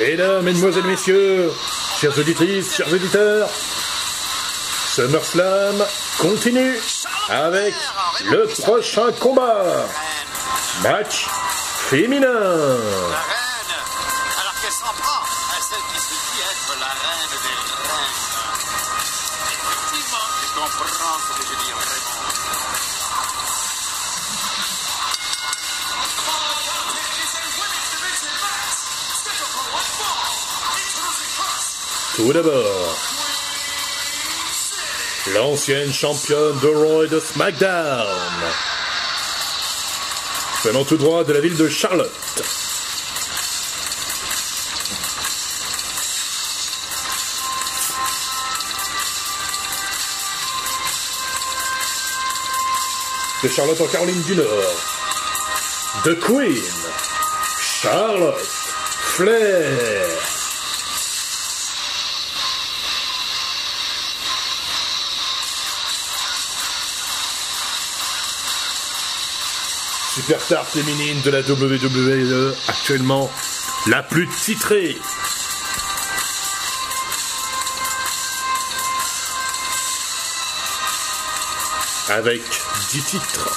Mesdames, Mesdemoiselles, Messieurs, chères auditrices, chers auditeurs, SummerSlam continue avec le prochain combat. Match féminin. Tout d'abord, l'ancienne championne de Raw et de SmackDown, venant tout droit de la ville de Charlotte. De Charlotte en Caroline du Nord. The Queen, Charlotte Flair. Superstar féminine de la WWE, actuellement la plus titrée. Avec 10 titres.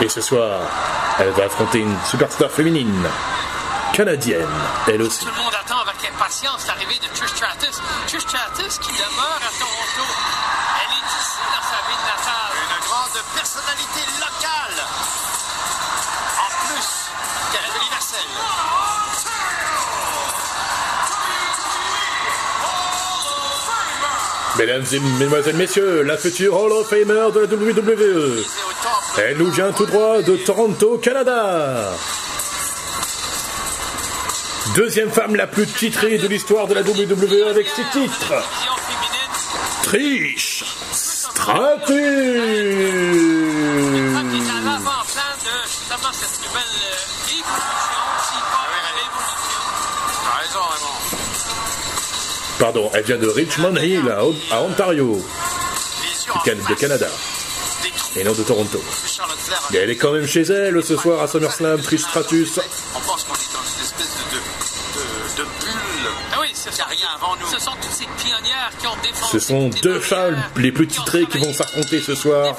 Et ce soir, elle va affronter une superstar féminine canadienne, elle aussi. Impatience l'arrivée de Trish Stratus. Trish Stratus qui demeure à Toronto. Elle est ici dans sa ville natale. Une grande personnalité locale. En plus, qu'elle est de l'universel. Mesdames et mesdemoiselles, messieurs, la future Hall of Famer de la WWE. Et. Elle nous vient tout droit de Toronto, Canada. Deuxième femme la plus titrée de l'histoire de la WWE avec six titres. Trish Stratus. Pardon, elle vient de Richmond Hill, à, Ontario, de Canada, et non de Toronto. elle est quand même chez elle ce soir à SummerSlam, Trish Stratus. Ce sont deux femmes les plus titrées qui vont s'affronter ce soir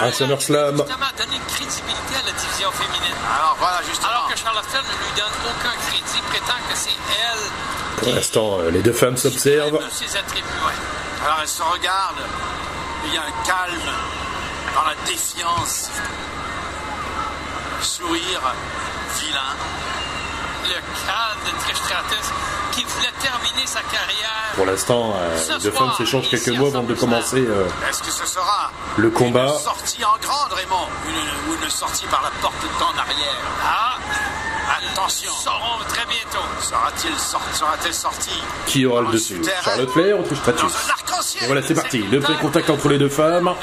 à SummerSlam. Alors voilà, justement. Alors que Charlotte Flair ne lui donne aucun crédit, prétend que c'est elle Pour l'instant, euh, les deux femmes s'observent. Alors elles se regardent. Il y a un calme dans la défiance. Sourire vilain. Qui voulait terminer sa carrière. Pour l'instant, euh, les deux femmes s'échangent quelques mots avant de commencer euh, Est-ce que ce sera le combat. une sortie en grande, Raymond, une, ou une sortie par la porte d'en arrière? Ah, attention. Saurons très bientôt. Sera-t-il sorti Sera-t-elle sortie? Qui aura le dessus? Charlotte Flair ou Trish Stratus? Et voilà, c'est parti. Le vrai contact entre les deux femmes.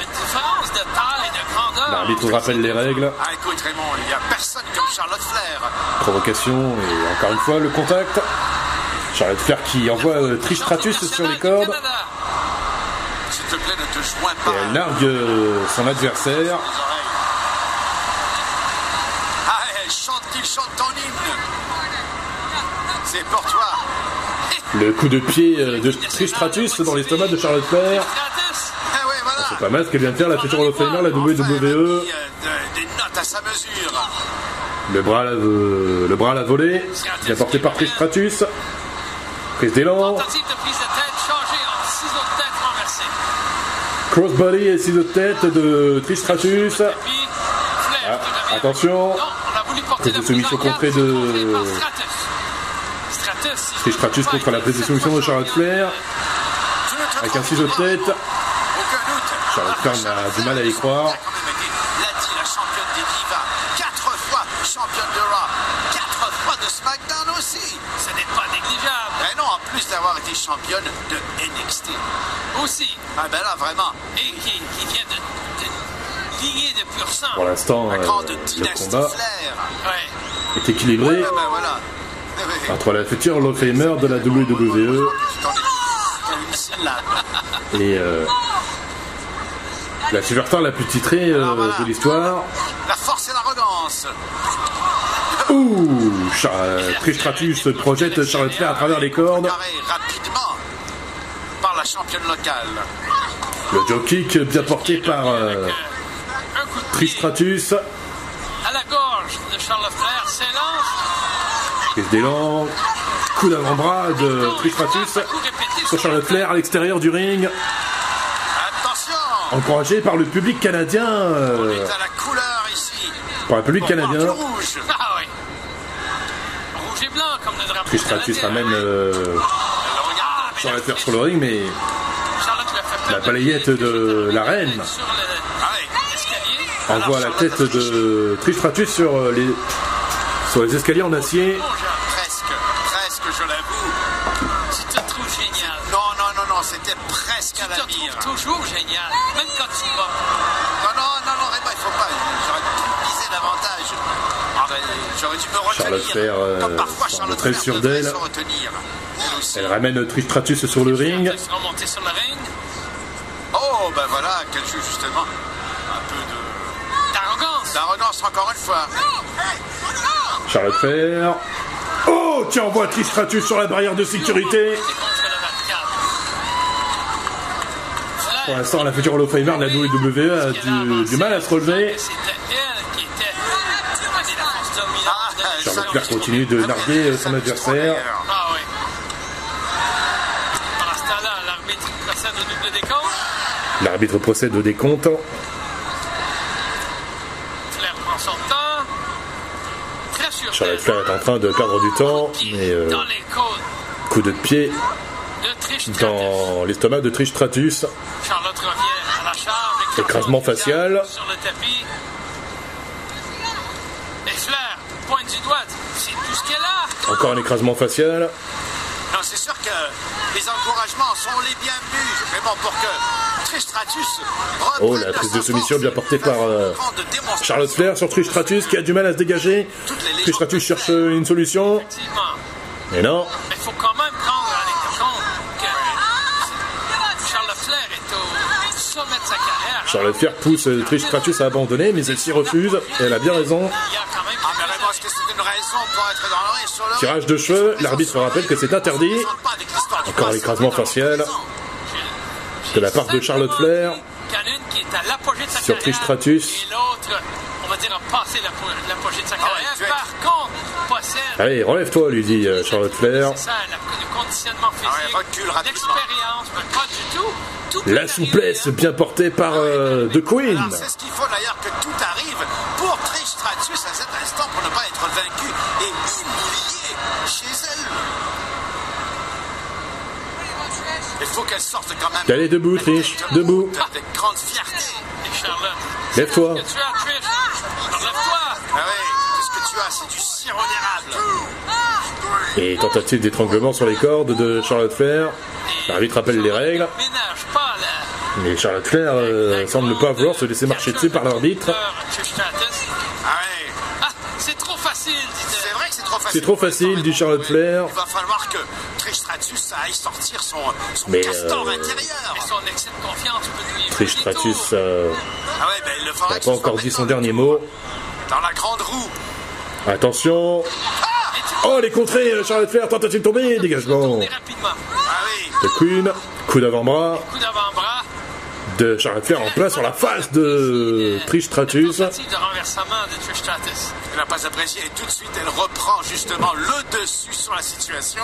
L'arbitre rappelle les règles. Ah, écoute, Raymond, il n'y a personne comme Charlotte Flair. Provocation et encore une fois le contact. Charlotte Flair qui envoie euh, Trish Stratus sur les cordes. S'il te plaît, ne te joins Et pas. elle largue euh, son adversaire. Ah, elle chante, il chante ton hymne. C'est pour toi. Le coup de pied euh, de Trish Stratus dans l'estomac de Charlotte Flair. Ah ouais, voilà. C'est pas mal ce que vient de faire la future Hall la WWE. euh, de- des notes à sa mesure. Le bras euh, le bras à la volée, bien porté par Trish Stratus. Prise d'élan, crossbody et ciseaux de tête de Trish Stratus. Puis, Flair Ah, qui attention. Prise de soumission contrée de- contrée par Stratus. Stratus, si Trish je Stratus ne me contre la prise de soumission de Charlotte Flair. Avec un ciseau de tête. Charlotte Flair a du mal à y croire. L'a dit, la championne des divas. Quatre fois championne de Raw. Quatre fois de SmackDown aussi. Ce n'est pas négligeable. Ben non, en plus d'avoir été championne de NXT. Aussi. Ah ben là, vraiment. Et qui, qui vient de, de lignée de pur sang. Pour l'instant, La euh, grande le dynastie combat Flair. Ouais. est équilibré Ouais, ben voilà. Entre la future Hall of Famer de la WWE et euh, La superstar la plus titrée euh, voilà. de l'histoire. La force et l'arrogance. Ouh Char- euh, Trish Stratus projette Charlotte Flair à travers les cordes. Rapidement par la championne locale. Le joe kick bien porté par euh, Un coup de Trish pied Stratus. à la gorge de Charles Flair s'élance. Prise d'élan. Coup d'avant-bras de Trish Stratus Un coup répété sur Charlotte Flair à l'extérieur du ring. Encouragé par le public canadien. On euh, est à la couleur ici. par le public canadien. rouge. Ah oui. Rouge et blanc comme le drapeau euh. Ah, mais Charlotte la Flair sur le ring, mais la balayette de la reine Sur l'escalier. envoie la tête de Trish Stratus sur euh, les, sur les escaliers en acier. Presque, presque, je l'avoue. Tu te trouves génial. Non, non, non, non, c'était Tu te toujours génial. Même quand tu vas. Non, non, non, non, il faut pas. J'aurais pu viser davantage. Ah, ben, J'aurais dû me retenir. Charlotte euh, Comme parfois Charlotte devrait d'elle. Elle ramène Trish Stratus sur le ring. Sur le ring. Oh, ben voilà, qu'elle joue justement. Un peu de. D'arrogance. D'arrogance encore une fois. Charlotte Flair. Oh, qui envoie Trish Stratus sur la barrière de sécurité. C'est contre le 24. Flair. Pour l'instant, la future Hall la WWE a du, mal à se relever. Charlotte Flair continue de narguer euh, son adversaire. L'arbitre procède au décompte. Flair prend est en train de perdre du temps, mais euh, coup de pied. Dans l'estomac de Trish Stratus. Charlotte revient à la charge. Écrasement facial. Sur le tapis. Et Flair pointe du doigt. C'est tout ce qu'elle a. Encore un écrasement facial. Non, c'est sûr que les encouragements sont les bienvenus. Vraiment pour que Trish Stratus Oh, la prise de soumission bien portée par, euh. Charlotte Flair sur Trish Stratus qui a du mal à se dégager. Trish Stratus cherche une solution. Mais non. Mais faut quand Charlotte Flair pousse euh, Trish Stratus à abandonner, mais elle s'y refuse. Et elle a bien raison. Tirage de cheveux, l'arbitre rappelle que c'est interdit. Encore un écrasement facial de la part de Charlotte Flair. Sur. Trish Stratus. Ah. Allez, relève-toi, lui dit euh, Charlotte Flair. La-. Ah souplesse bien portée par euh, The Queen. Alors, c'est ce qu'il faut d'ailleurs que tout arrive pour Trish Stratus à cet instant pour ne pas être vaincu et humilié chez elle. Il faut qu'elle sorte quand même. Allez, debout, Trish, debout. Avec grande fierté. Lève-toi. Ah. Et tentative d'étranglement sur les cordes de Charlotte Flair. L'arbitre rappelle les règles. Mais Charlotte Flair euh, semble ne pas vouloir se laisser marcher dessus par l'arbitre. Ah Ah, c'est trop facile, c'est vrai que c'est trop facile. C'est trop facile, dit Charlotte Flair. Il va falloir que Trish Stratus aille sortir son, son Mais, castor euh, intérieur. Et son excès de confiance peut lui Trish Stratus euh, Ah ouais, ben il le n'a pas encore dit son dernier mot. Dans la grande roue. Attention. Tu Oh, les contrées, euh, Charlotte Flair, tentative de tomber, dégagement. Ah oui, The Queen, coup d'avant-bras Coup d'avant-bras. De Flair en plein sur la face de Trish Stratus. Tentative de renversement de Trish Stratus. elle n'a pas apprécié et tout de suite elle reprend justement le dessus sur la situation.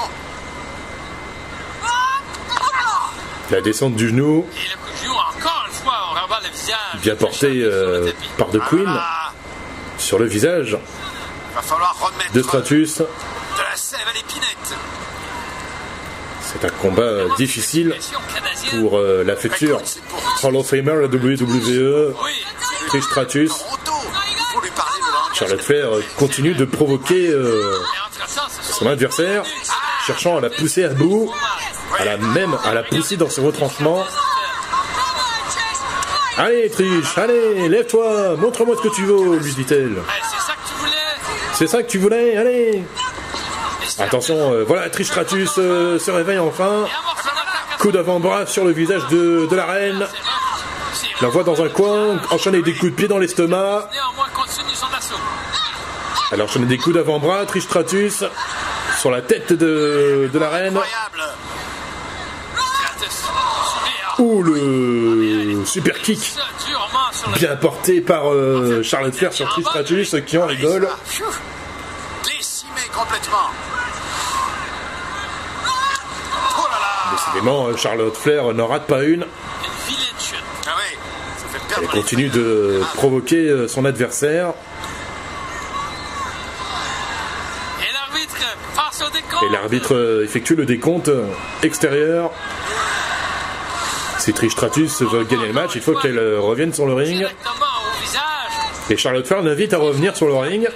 La descente du genou, Et le coup de genou, encore une fois, on le visage. bien porté euh, par The Queen, Ah, sur le visage il va falloir remettre de Stratus. de la sève à l'épinette. C'est un combat difficile pour euh, la future Hall of Famer, la WWE. Trish Stratus. Charlotte Flair continue de provoquer euh, son adversaire, cherchant à la pousser à bout, à la même à la pousser dans ses retranchements. Allez Trish, allez, lève-toi, montre-moi ce que tu vaux, lui dit-elle. C'est ça que tu voulais. Allez Attention, euh, voilà, Trish Stratus euh, se réveille enfin. Coup d'avant-bras sur le visage de, la reine. L'envoie dans un coin, enchaîne avec des coups de pied dans l'estomac. Néanmoins, continue son assaut. Elle enchaîne des coups d'avant-bras, Tristratus sur la tête de, la reine. Ouh, le super kick bien porté par euh, Charlotte Flair sur Tristratus qui en rigole. Pfiou. Décimé complètement. Oh là là. Décidément, Charlotte Flair n'en rate pas une. Elle continue de provoquer euh, son adversaire. Et l'arbitre euh, effectue le décompte euh, extérieur. Si Tristratus veut gagner le match, il faut qu'elle revienne sur le ring. Et Charlotte Flair l'invite à revenir sur le ring.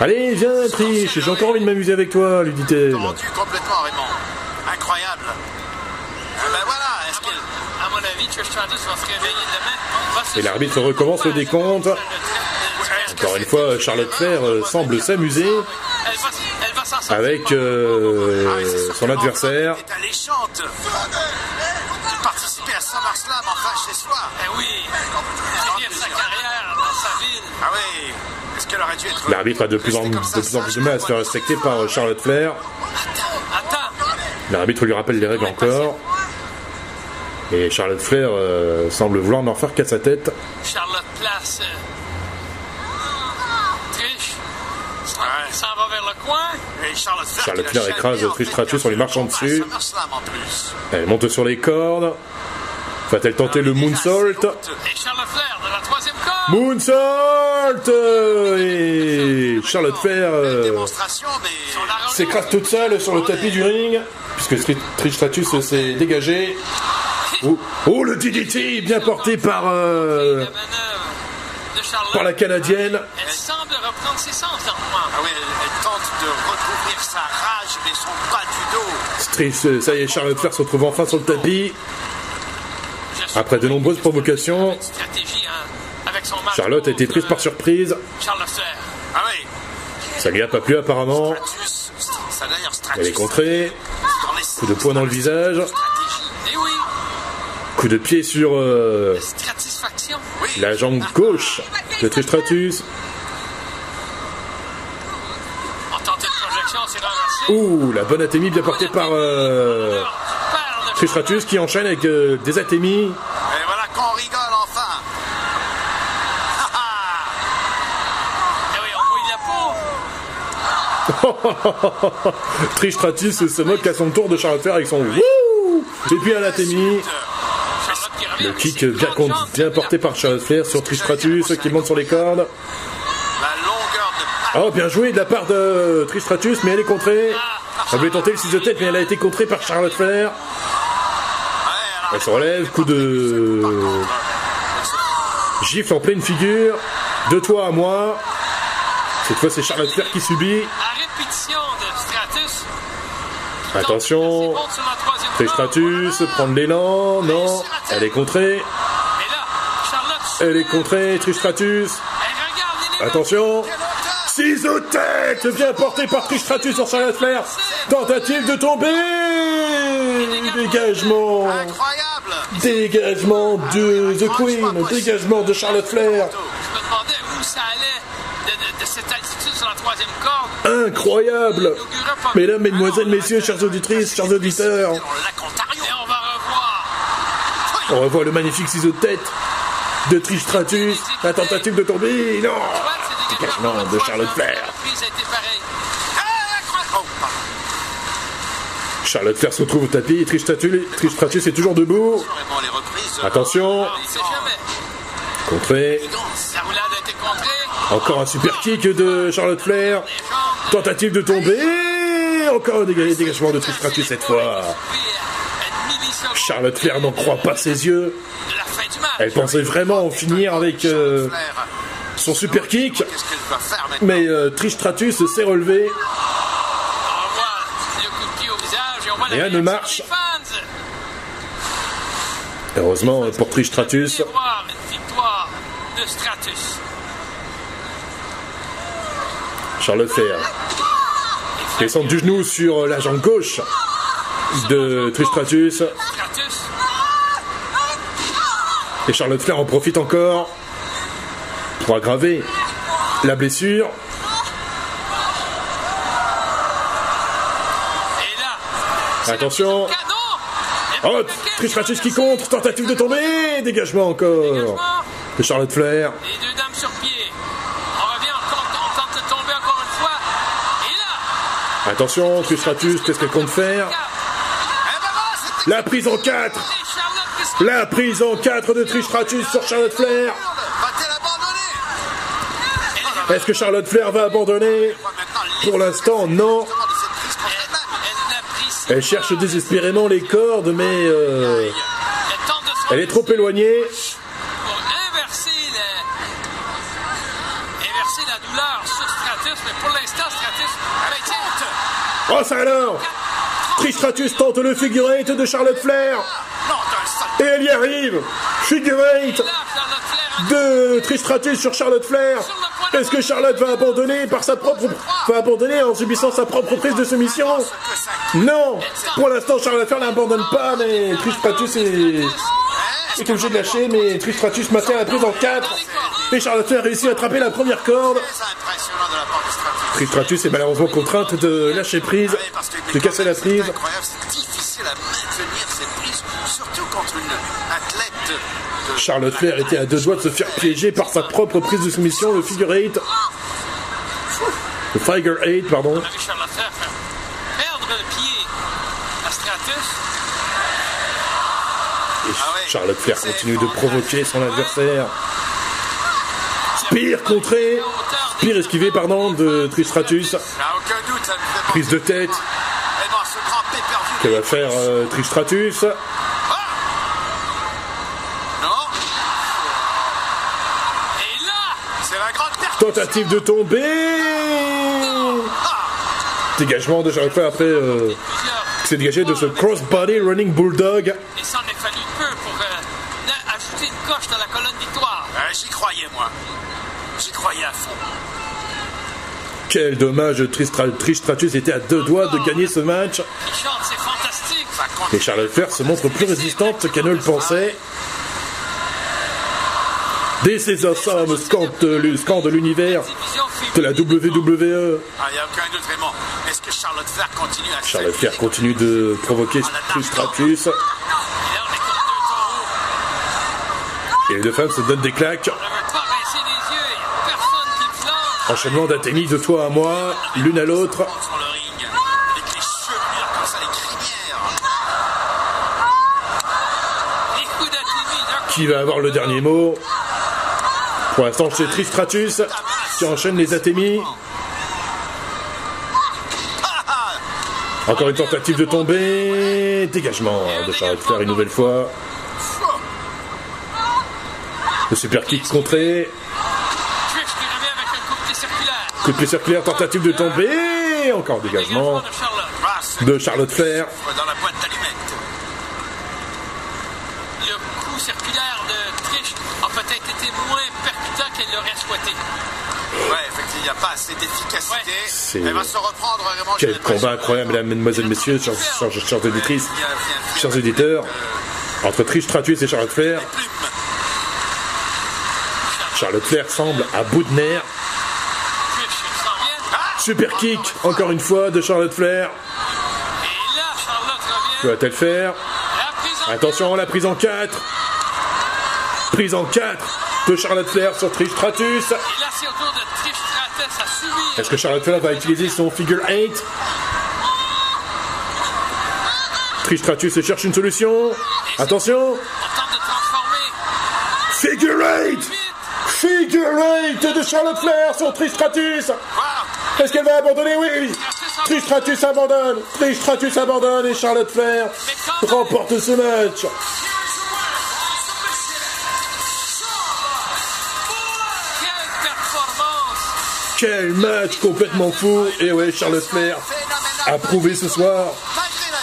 Allez, viens, Trish, j'ai encore envie de m'amuser avec toi, lui dit-elle. Tendu complètement, Raymond. Incroyable. Ah ben voilà, est-ce qu'elle... À mon avis, Trish Stratus va se réveiller demain. va se Et l'arbitre recommence le décompte. Encore une fois, Charlotte Flair euh, semble s'amuser avec euh, Ah son adversaire. L'arbitre a de plus en, de ça plus en plus de mal à se faire respecter par euh, Charlotte Flair. L'arbitre lui rappelle les règles encore. Et Charlotte Flair euh, semble vouloir n'en faire qu'à sa tête. Charlotte place. euh. S'en va vers le coin. Et Charlotte Flair, Charlotte Flair écrase chahuté en Trish fait Stratus en lui marchant à dessus. Elle monte sur les cordes. Va-t-elle tenter le moonsault Et Charlotte Flair Moonsault Et Charlotte Flair euh, s'écrase toute seule sur le tapis du ring, puisque Tri- Trish Stratus s'est dégagé. Oh, oh, le DDT bien porté par, euh, par la Canadienne. Elle semble reprendre ses sens. Ah oui, elle, elle tente de recouvrir sa rage, mais son bas du dos. Trish, euh, ça y est, Charlotte Flair se retrouve enfin sur le tapis. Après de nombreuses provocations, hein, Charlotte a été prise par surprise. Ah Ça lui a pas plu apparemment. Elle est contrée. Coup de poing dans le visage. oui, Coup de pied sur euh, la jambe gauche de Trish Stratus. On tente une projection, c'est renversé. Ouh, la bonne atémie bien portée par euh, Père de Trish Stratus qui enchaîne avec euh, des atémies. Trish Stratus se moque à son tour de Charlotte Flair avec son wouh Et puis à revient. Le kick bien, porté par Charlotte Flair sur Trish Stratus qui monte sur les cordes. La Oh, bien joué de la part de Trish Stratus, mais elle est contrée. Elle voulait tenter le 6 de tête, mais elle a été contrée par Charlotte Flair. Elle se relève, coup de gifle en pleine figure. De toi à moi. Cette fois, c'est Charlotte Flair qui subit. Attention. Stratus, prendre l'élan. Non, elle est contrée. Elle est contrée, Trish Stratus. Elle regarde l'élément. Attention. 6 de tête bien porté par Trish Stratus sur Charlotte Flair. Tentative de tomber. Dégagement. Dégagement de The Queen. Dégagement de Charlotte Flair. Je me demandais où ça allait de, de- de cette altitude sur la troisième corde. Incroyable. Mesdames, mesdemoiselles, messieurs, chers auditrices, chers auditeurs. On revoit le magnifique ciseau de tête de Trish Stratus. La tentative de tomber. Non. Dégagement de Charlotte Flair. Oh. Charlotte Flair se retrouve au tapis. Trish Stratus, Trish Stratus est toujours debout. Reprises. Attention. Contré. Encore un super kick de Charlotte Flair. Tentative de tomber. Encore un dég- dégagement de Trish Stratus cette fois. Charlotte Flair n'en croit pas ses yeux. Elle pensait vraiment en finir avec euh, son super kick. Mais euh, Trish Stratus s'est relevé. Et Rien ne marche. Heureusement pour Trish Stratus. Charlotte Flair descend du genou sur la jambe gauche de Trish Stratus. Stratus. Et Charlotte Flair en profite encore pour aggraver la blessure. Attention. Oh, le paquet, Trish Stratus qui contre, tentative de tomber, dégagement encore de Charlotte Flair. Les deux dames sur pied. On revient, on, tente- on tente de tomber encore une fois. Et là, Attention, Trish Stratus, qu'est-ce qu'elle compte faire La prise en 4 Et Charlotte, qu'est-ce que- La prise en 4 de Trish Stratus sur Charlotte Flair Est-ce que Charlotte Flair va abandonner Pour l'instant, non. Elle cherche désespérément les cordes, mais euh, elle est trop éloignée. Oh, ça alors Trish Stratus tente le eight de Charlotte Flair et elle y arrive Flair, de Trish Stratus sur Charlotte Flair. Est-ce que Charlotte va abandonner par sa propre abandonner en subissant sa propre prise de soumission? Non Pour l'instant, Charlotte Flair n'abandonne pas, mais Trish Stratus est, est obligé de lâcher, mais Trish Stratus maintient la prise en 4. Et Charlotte Flair réussit à attraper la première corde. Très impressionnant de la Stratus est malheureusement contrainte de lâcher prise, que de casser la prise. C'est incroyable, c'est difficile à maintenir cette prise, surtout contre une athlète de, de- Charlotte Flair était à deux doigts de se faire piéger par sa propre prise de soumission, le figure 8. Le figure 8, pardon. Stratus. Et Ah. Charlotte Flair continue de provoquer son adversaire. Pire contré, pire esquivé, pardon, de Trish Stratus. Il n'y a aucun doute, ça me fait Prise de tête que va faire euh, Trish Stratus? Non Et là, C'est la grande perte. Tentative de tomber. Dégagement de Flair après euh, plusieurs. s'est dégagé de ce crossbody running bulldog. Et ça en a fallu peu pour euh, ajouter une coche dans la colonne victoire. Euh, J'y croyais, moi. J'y croyais à fond. Quel dommage, Trish Stra- Trish Stratus était à deux doigts de gagner ce match. Et Charlotte Flair se montre plus résistante qu'elle ne le pensait. This is awesome, scan de, l'univers de la. WWE. Charlotte Flair continue de provoquer Trish Stratus. Et là, on est comme deux taureaux. Et les deux femmes se donnent des claques. On ne veut pas baisser les yeux. Il n'y a personne qui le flanque. Enchaînement d'Athénie de toi à moi, l'une à l'autre. Qui va avoir le dernier mot Pour l'instant, c'est Trish Stratus qui enchaîne les Athémies. Encore une tentative de tomber. Dégagement de Charlotte Flair une nouvelle fois. Le super kick contré. Coup de pied circulaire, tentative de tomber. Encore dégagement de Charlotte. Flair. dans la boîte d'allumettes. Le coup circulaire de Trish a peut-être été moins percutant qu'elle l'aurait souhaité. Ouais, effectivement, il n'y a pas assez d'efficacité. Elle va se reprendre vraiment. Quel combat incroyable, mesdames, mesdemoiselles, messieurs, chers, chers, chers auditrices, chers auditeurs. Entre Trish Stratus et Charlotte Flair. Charlotte Flair semble à bout de nerfs. Super kick, encore une fois, de Charlotte Flair. Que va-t-elle faire Attention, la prise en 4. Prise en 4 de Charlotte Flair sur Trish Stratus. Est-ce que Charlotte Flair va utiliser son figure 8 Trish Stratus cherche une solution. Attention, figure 8 Vite. Figure 8 de Charlotte Flair sur Trish Stratus. Est-ce qu'elle va abandonner Oui. Trish Stratus abandonne. Trish Stratus abandonne et Charlotte Flair remporte ce match. Quel match complètement fou. Et ouais, Charlotte Flair a prouvé ce soir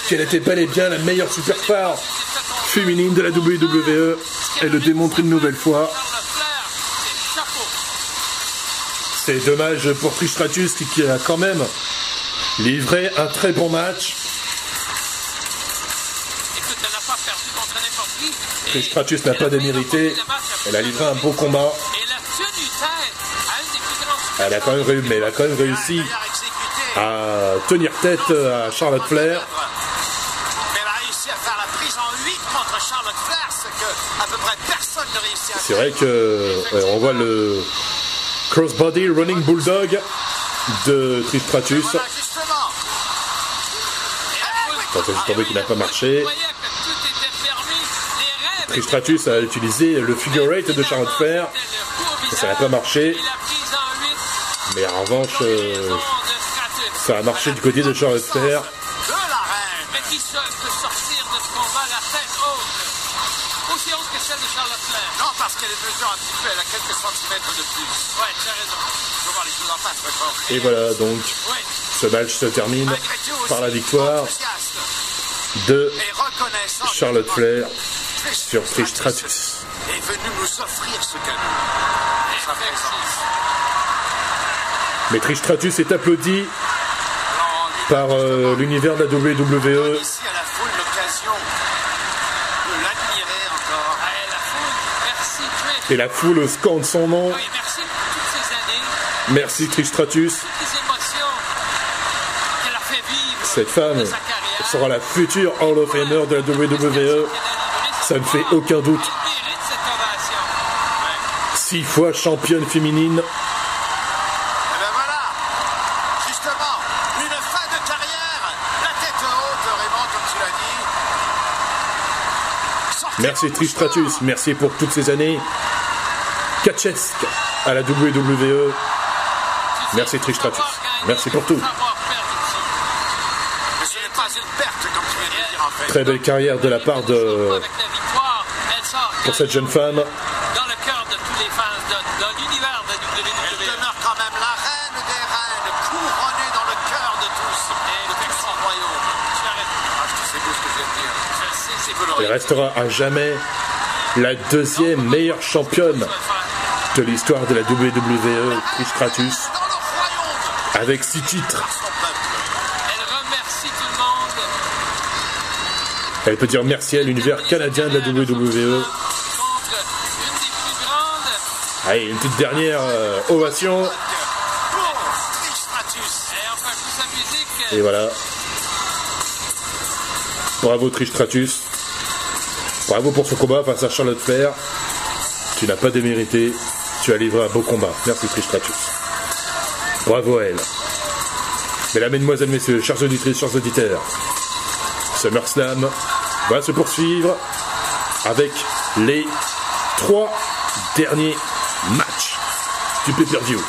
qu'elle était bel et bien la meilleure superstar féminine de la WWE. Elle le démontre une nouvelle fois. Charlotte Flair, c'est chapeau. C'est dommage pour Trish Stratus qui, a quand même livré un très bon match. Elle n'a pas démérité. Elle a livré un beau combat. Elle a quand même réussi, mais elle a quand même réussi à tenir tête à Charlotte Flair. Mais elle a réussi à faire la prise en 8 contre Charlotte Flair, ce que à peu près personne ne réussit à C'est vrai que ouais, on voit le crossbody running bulldog de Trish Stratus. Voilà, justement. Et la foule- Quand j'ai tombé qu'il n'a pas marché. On voyait que tout était permis, les rêves Trish étaient Stratus a utilisé le figure eight de Charlotte Flair. Ça n'a pas marché. Mais en revanche, euh, ça a marché du côté de Charlotte Flair. Elle a quelques centimètres de plus. Ouais, tu as raison. Je voir les choses en face, maintenant. Et voilà donc Ouais. ce match se termine par la victoire de Charlotte Flair sur Trish Stratus. est venu nous offrir ce cadeau. Sa présence. Mais Trish Stratus est applaudi par euh, l'univers de la WWE. donne ici à la foule l'occasion de l'admirer encore. Allez, la foule, merci Trish. Et la foule scande son nom. Oui, merci pour toutes ces années, Merci Trish Stratus. toutes les émotions qu'elle a fait vivre. Cette femme sera la future Hall of Famer de la WWE. Ça ne fait aucun doute. Six fois championne féminine. Et ben voilà, justement, une fin de carrière, la tête haute, Raymond, comme tu l'as dit. Sortir Merci en Trish mouchoir. Stratus. Merci pour toutes ces années. Catchesque à la WWE. Merci Trish Stratus. Merci pour tout. Mais ce n'est pas une perte, comme tu viens de le dire, en fait. Très belle carrière de la part de pour cette jeune femme. Dans le cœur de tous les fans de, de l'univers de Elle WWE. demeure quand même la reine des reines, couronnée dans le cœur de tous et de tout son royaume. C'est beau ce que je viens de dire. Je sais, c'est peu le Elle restera à jamais la deuxième meilleure championne de l'histoire de la WWE, le royaume, avec six titres. Elle peut dire merci à l'univers canadien de la WWE. Allez, une petite dernière euh, ovation. Et voilà. Bravo Trish Stratus. Bravo pour ce combat face à Charlotte Flair. Tu n'as pas démérité. Tu as livré un beau combat. Merci Trish Stratus. Bravo à elle. Mesdames, Mesdemoiselles, Messieurs, chers auditrices, chers auditeurs, SummerSlam va se poursuivre avec les trois derniers matchs du pay-per-view.